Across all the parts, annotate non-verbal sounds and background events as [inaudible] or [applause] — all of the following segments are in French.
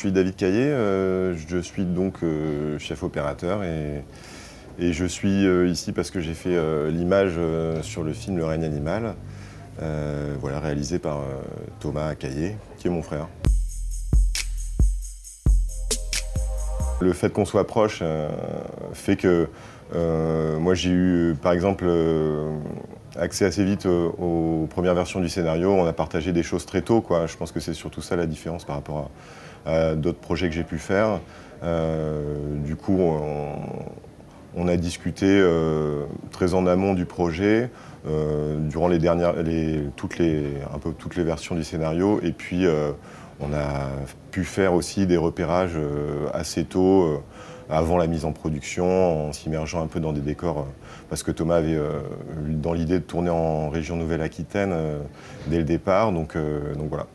suis David Caillé, euh, je suis donc euh, chef opérateur et, je suis euh, ici parce que j'ai fait l'image sur le film Le règne animal, voilà, réalisé par Thomas Caillé, qui est mon frère. Le fait qu'on soit proche fait que moi j'ai eu par exemple accès assez vite euh, aux premières versions du scénario. On a partagé des choses très tôt. Quoi. Je pense que c'est surtout ça la différence par rapport à, d'autres projets que j'ai pu faire. Euh, du coup, on, a discuté euh, très en amont du projet, durant les dernières, toutes les, un peu toutes les versions du scénario, et puis on a pu faire aussi des repérages assez tôt, avant la mise en production, en s'immergeant un peu dans des décors, euh, parce que Thomas avait euh, dans l'idée de tourner en région Nouvelle-Aquitaine euh, dès le départ, donc, donc voilà.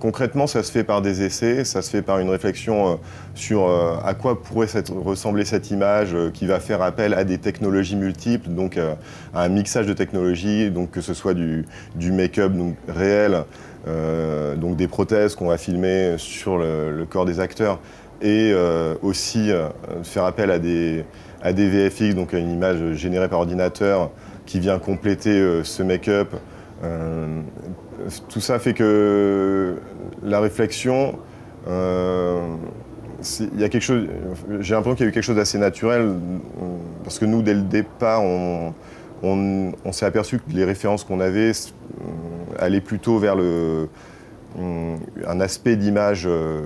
Concrètement, ça se fait par des essais, ça se fait par une réflexion sur à quoi pourrait ressembler cette image qui va faire appel à des technologies multiples, donc à un mixage de technologies, donc que ce soit du, du make-up réel, euh, donc des prothèses qu'on va filmer sur le, corps des acteurs, et euh, aussi euh, faire appel à des, à des VFX, donc à une image générée par ordinateur qui vient compléter ce make-up. Tout ça fait que la réflexion, il y a quelque chose. J'ai l'impression qu'il y a eu quelque chose d'assez naturel parce que nous, dès le départ, on- on s'est aperçu que les références qu'on avait euh, allaient plutôt vers le, euh, un aspect d'image. euh,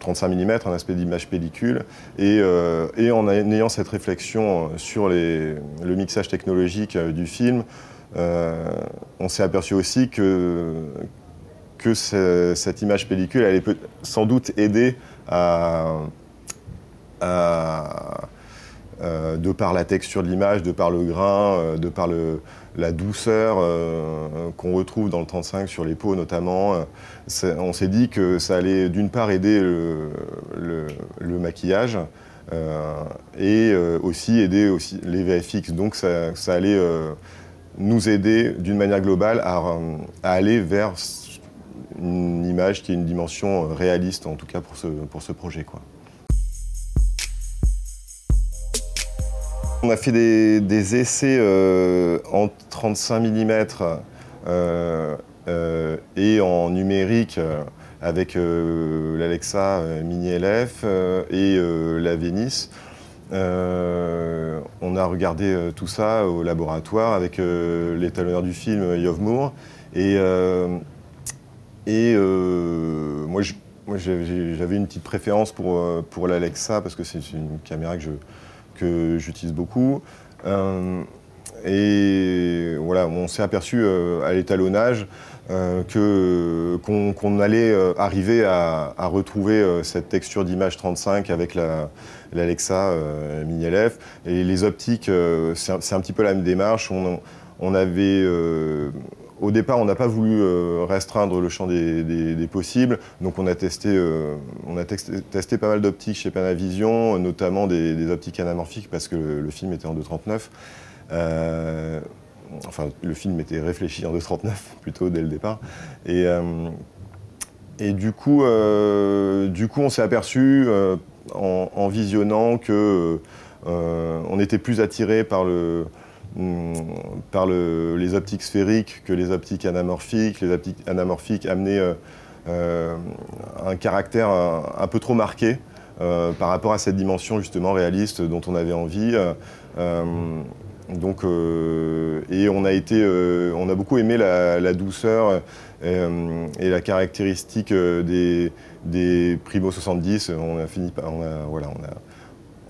35 mm, un aspect d'image pellicule, et, euh, en ayant cette réflexion sur les- le mixage technologique euh, du film, euh, on s'est aperçu aussi que, que ce- cette image pellicule allait sans doute aider à- euh, de par la texture de l'image, de par le grain, euh, de par la douceur euh, qu'on retrouve dans le 35 sur les peaux notamment. on s'est dit que ça allait d'une part aider le, maquillage et aussi aider aussi les VFX. Donc ça, allait nous aider d'une manière globale à, à aller vers une image qui ait une dimension réaliste, en tout cas pour ce, pour ce projet. Quoi. On a fait des, essais euh, en 35 mm euh, euh, et en numérique avec l'Alexa Mini LF et la Venice. On a regardé tout ça au laboratoire avec l'étalonneur du film Yov Moore. Et, moi, j'avais une petite préférence pour, pour l'Alexa parce que c'est une caméra que je, que j'utilise beaucoup. Euh, et voilà, on s'est aperçu euh, à l'étalonnage euh, que- qu'on allait arriver à, retrouver cette texture d'image 35 avec la- l'Alexa Mini LF. Et les optiques, c'est un, un petit peu la même démarche. On, on avait. Au départ, on n'a pas voulu euh, restreindre le champ des, possibles, donc on a testé, euh, on a testé pas mal d'optiques chez Panavision, notamment des, optiques anamorphiques parce que le, film était en 2.39. Euh, enfin, le film était réfléchi en 2.39 [laughs] plutôt dès le départ. Et, et du coup, du coup, on s'est aperçu en, en visionnant que on était plus attiré par le par le- les optiques sphériques que les optiques anamorphiques. Les optiques anamorphiques amenaient euh, euh, un caractère un, un peu trop marqué euh, par rapport à cette dimension justement réaliste dont on avait envie. Euh, euh, donc, euh, et on a été, euh, on a beaucoup aimé la, douceur euh, et la caractéristique euh, des, des Primo 70. On a fini par, on a, voilà,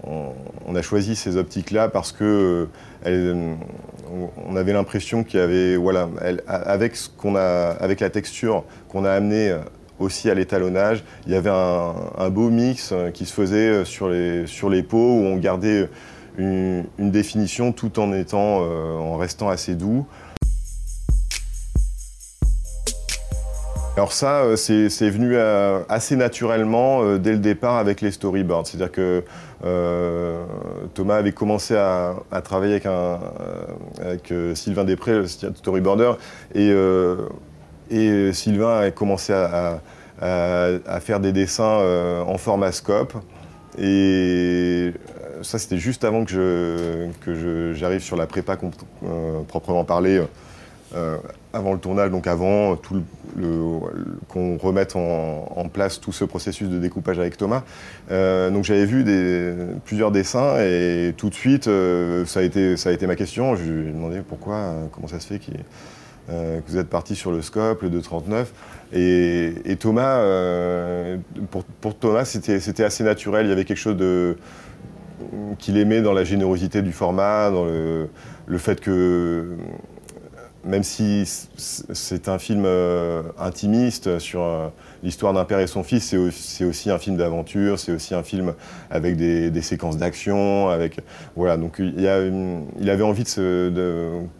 on, a choisi ces optiques-là parce que euh, elles, on- avait l'impression qu'il y avait, la texture qu'on a amenée euh, aussi à l'étalonnage, il y avait un, beau mix euh, qui se faisait euh, sur les, sur les peaux où on gardait une, définition tout en étant, euh, en restant assez doux. Alors ça, euh, c'est venu euh, assez naturellement euh, dès le départ avec les storyboards. Euh, Thomas avait commencé à, travailler avec, euh, euh, Sylvain Després, le storyboarder, et Sylvain a commencé à, faire des dessins en format scope. Et ça, c'était juste avant que, j'arrive sur la prépa proprement parler, avant le tournage, donc avant tout qu'on remette en, place tout ce processus de découpage avec Thomas. Euh, donc j'avais vu plusieurs dessins et tout de suite, euh, ça, a été, ma question. Je lui ai demandé pourquoi, euh, comment ça se fait que vous êtes parti sur le scope, le 239. Et, et Thomas, pour, Thomas, c'était assez naturel. Il y avait quelque chose qu'il aimait dans la générosité du format, dans le fait que même si c'est un film euh, intimiste sur euh, l'histoire d'un père et son fils, c'est aussi, un film d'aventure, c'est aussi un film avec des, séquences d'action, avec voilà. Donc il, avait envie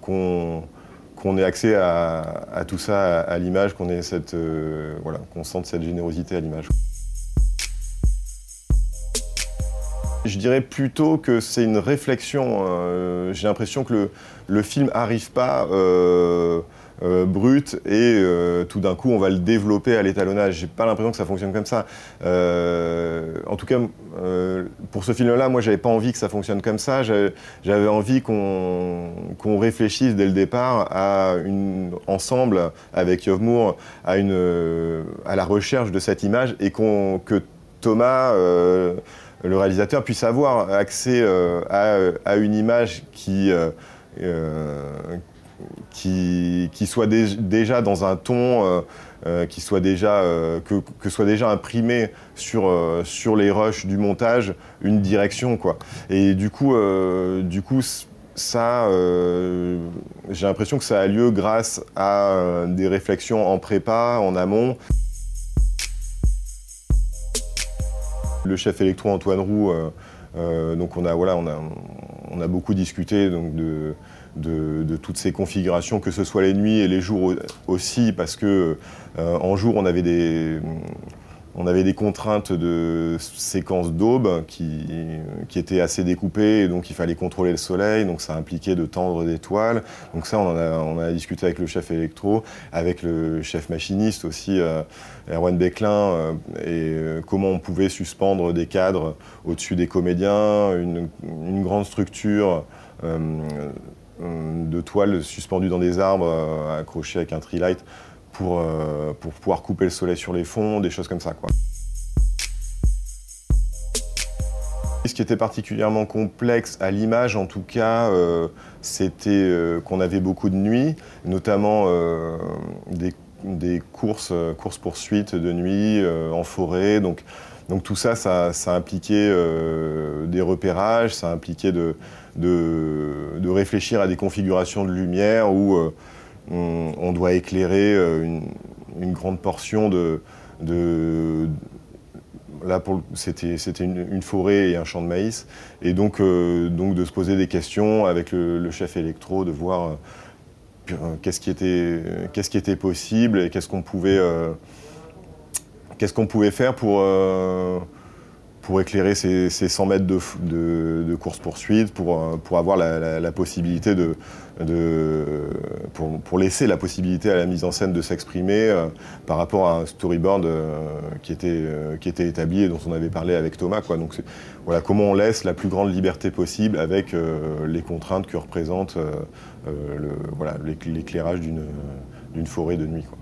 qu'on ait accès à, tout ça à, l'image, qu'on ait cette euh, voilà, qu'on sente cette générosité à l'image. Je dirais plutôt que c'est une réflexion. Euh, j'ai l'impression que le, film n'arrive pas euh, euh, brut et tout d'un coup on va le développer à l'étalonnage. J'ai pas l'impression que ça fonctionne comme ça. en tout cas, pour ce film-là, moi j'avais pas envie que ça fonctionne comme ça. J'avais envie qu'on réfléchisse dès le départ à une, ensemble avec Yov à, à la recherche de cette image et qu'on que Thomas le réalisateur puisse avoir accès euh, à, une image qui, euh, euh, qui, soit déjà dans un ton, qui soit déjà, que, que, soit déjà imprimé sur, sur les rushs du montage une direction. Quoi. Et du coup, du coup ça, j'ai l'impression que ça a lieu grâce à des réflexions en prépa, en amont. Le chef électro Antoine Roux, euh, euh, on a, beaucoup discuté de, toutes ces configurations, que ce soit les nuits et les jours aussi, parce que euh, jour on avait des on avait des contraintes de séquence d'aube qui, qui, étaient assez découpées, et donc il fallait contrôler le soleil, donc ça impliquait de tendre des toiles. Donc ça, on, a, discuté avec le chef électro, avec le chef machiniste aussi, euh, Erwan Becklin, euh, et euh, comment on pouvait suspendre des cadres au-dessus des comédiens, une, grande structure de toiles suspendues dans des arbres, accrochées avec un tree-light pour, euh, pour pouvoir couper le soleil sur les fonds, des choses comme ça. Quoi. Ce qui était particulièrement complexe à l'image, en tout cas, euh, c'était euh, qu'on avait beaucoup de nuits, notamment des, courses, courses poursuites de nuit en forêt. Donc, tout ça, ça, impliquait des repérages, ça impliquait de, de, réfléchir à des configurations de lumière où on, doit éclairer euh, une, grande portion de, là c'était une, forêt et un champ de maïs. Et donc euh, de se poser des questions avec le, chef électro de voir euh, qu'est-ce qui était possible et qu'est-ce qu'on pouvait faire pour pour éclairer ces, 100 mètres de, course-poursuite, pour, euh, pour avoir la, possibilité de, pour, laisser la possibilité à la mise en scène de s'exprimer euh, par rapport à un storyboard euh, qui, était, qui était établi et dont on avait parlé avec Thomas. Quoi. Donc voilà, comment on laisse la plus grande liberté possible avec les contraintes que représente voilà, l'éclairage d'une forêt de nuit. Quoi.